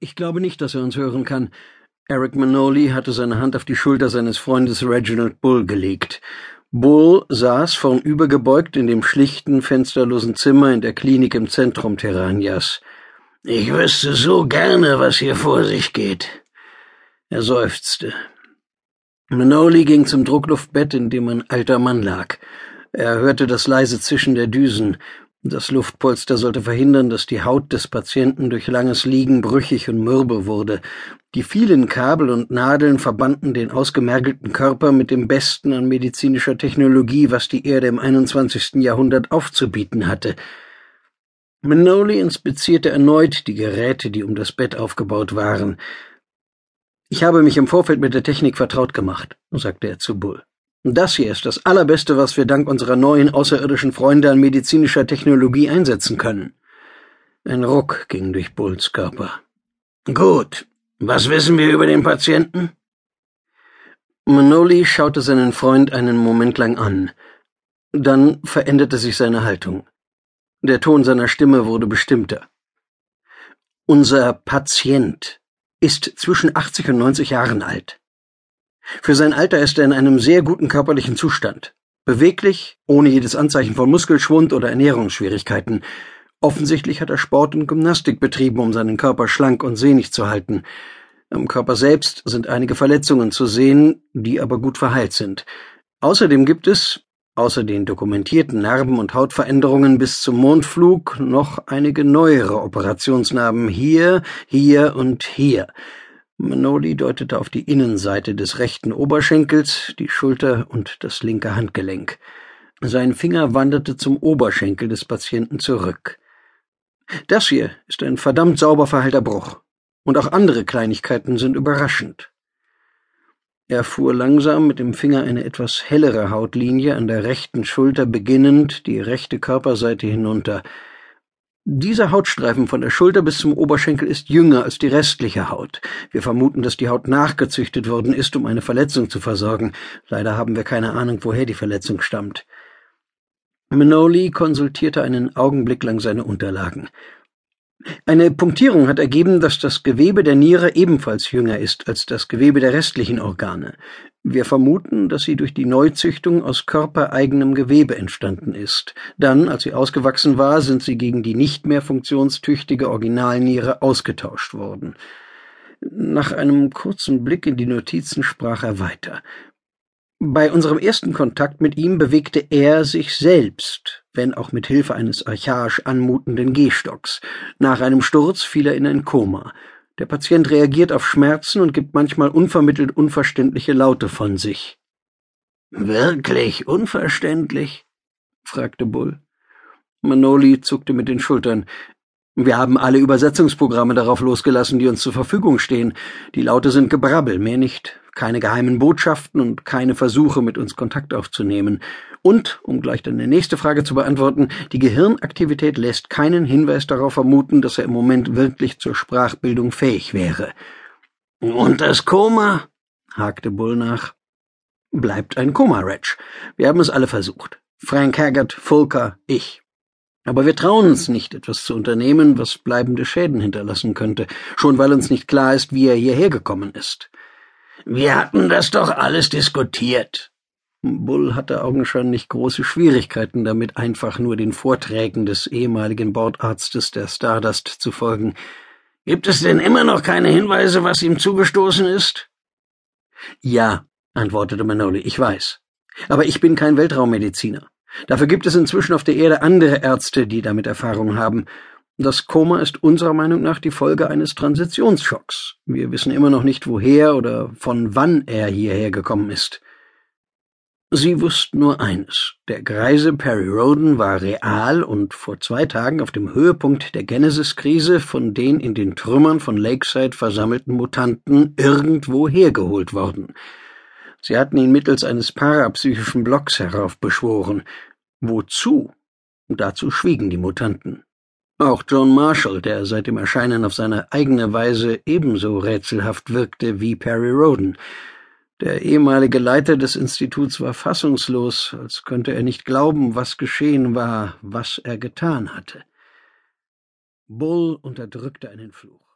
Ich glaube nicht, dass er uns hören kann. Eric Manoli hatte seine Hand auf die Schulter seines Freundes Reginald Bull gelegt. Bull saß vornübergebeugt in dem schlichten, fensterlosen Zimmer in der Klinik im Zentrum Terranias. Ich wüsste so gerne, was hier vor sich geht. Er seufzte. Manoli ging zum Druckluftbett, in dem ein alter Mann lag. Er hörte das leise Zischen der Düsen. Das Luftpolster sollte verhindern, dass die Haut des Patienten durch langes Liegen brüchig und mürbe wurde. Die vielen Kabel und Nadeln verbanden den ausgemergelten Körper mit dem Besten an medizinischer Technologie, was die Erde im 21. Jahrhundert aufzubieten hatte. Manoli inspizierte erneut die Geräte, die um das Bett aufgebaut waren. Ich habe mich im Vorfeld mit der Technik vertraut gemacht, sagte er zu Bull. Das hier ist das Allerbeste, was wir dank unserer neuen außerirdischen Freunde an medizinischer Technologie einsetzen können. Ein Ruck ging durch Bulls Körper. Gut. Was wissen wir über den Patienten? Manoli schaute seinen Freund einen Moment lang an. Dann veränderte sich seine Haltung. Der Ton seiner Stimme wurde bestimmter. Unser Patient ist zwischen 80 und 90 Jahren alt. Für sein Alter ist er in einem sehr guten körperlichen Zustand. Beweglich, ohne jedes Anzeichen von Muskelschwund oder Ernährungsschwierigkeiten. Offensichtlich hat er Sport und Gymnastik betrieben, um seinen Körper schlank und sehnig zu halten. Am Körper selbst sind einige Verletzungen zu sehen, die aber gut verheilt sind. Außerdem gibt es, außer den dokumentierten Narben und Hautveränderungen bis zum Mondflug, noch einige neuere Operationsnarben hier, hier und hier. Manoli deutete auf die Innenseite des rechten Oberschenkels, die Schulter und das linke Handgelenk. Sein Finger wanderte zum Oberschenkel des Patienten zurück. Das hier ist ein verdammt sauber verheilter Bruch. Und auch andere Kleinigkeiten sind überraschend. Er fuhr langsam mit dem Finger eine etwas hellere Hautlinie an der rechten Schulter beginnend die rechte Körperseite hinunter. Dieser Hautstreifen von der Schulter bis zum Oberschenkel ist jünger als die restliche Haut. Wir vermuten, dass die Haut nachgezüchtet worden ist, um eine Verletzung zu versorgen. Leider haben wir keine Ahnung, woher die Verletzung stammt. Manoli konsultierte einen Augenblick lang seine Unterlagen. Eine Punktierung hat ergeben, dass das Gewebe der Niere ebenfalls jünger ist als das Gewebe der restlichen Organe. Wir vermuten, dass sie durch die Neuzüchtung aus körpereigenem Gewebe entstanden ist. Dann, als sie ausgewachsen war, sind sie gegen die nicht mehr funktionstüchtige Originalniere ausgetauscht worden. Nach einem kurzen Blick in die Notizen sprach er weiter. Bei unserem ersten Kontakt mit ihm bewegte er sich selbst, wenn auch mit Hilfe eines archaisch anmutenden Gehstocks. Nach einem Sturz fiel er in ein Koma. Der Patient reagiert auf Schmerzen und gibt manchmal unvermittelt unverständliche Laute von sich. Wirklich unverständlich? fragte Bull. Manoli zuckte mit den Schultern. Wir haben alle Übersetzungsprogramme darauf losgelassen, die uns zur Verfügung stehen. Die Laute sind Gebrabbel, mehr nicht. Keine geheimen Botschaften und keine Versuche, mit uns Kontakt aufzunehmen. Und, um gleich deine nächste Frage zu beantworten, die Gehirnaktivität lässt keinen Hinweis darauf vermuten, dass er im Moment wirklich zur Sprachbildung fähig wäre. Und das Koma? hakte Bull nach. Bleibt ein Koma, Reg. Wir haben es alle versucht. Frank Haggart, Fulker, ich. Aber wir trauen uns nicht, etwas zu unternehmen, was bleibende Schäden hinterlassen könnte, schon weil uns nicht klar ist, wie er hierher gekommen ist. Wir hatten das doch alles diskutiert. Bull hatte augenscheinlich große Schwierigkeiten damit, einfach nur den Vorträgen des ehemaligen Bordarztes der Stardust zu folgen. Gibt es denn immer noch keine Hinweise, was ihm zugestoßen ist? Ja, antwortete Manoli, ich weiß. Aber ich bin kein Weltraummediziner. Dafür gibt es inzwischen auf der Erde andere Ärzte, die damit Erfahrung haben. Das Koma ist unserer Meinung nach die Folge eines Transitionsschocks. Wir wissen immer noch nicht, woher oder von wann er hierher gekommen ist. Sie wussten nur eines. Der greise Perry Roden war real und vor zwei Tagen auf dem Höhepunkt der Genesis-Krise von den in den Trümmern von Lakeside versammelten Mutanten irgendwo hergeholt worden. Sie hatten ihn mittels eines parapsychischen Blocks heraufbeschworen. Wozu? Dazu schwiegen die Mutanten. Auch John Marshall, der seit dem Erscheinen auf seine eigene Weise ebenso rätselhaft wirkte wie Perry Roden. Der ehemalige Leiter des Instituts war fassungslos, als könnte er nicht glauben, was geschehen war, was er getan hatte. Bull unterdrückte einen Fluch.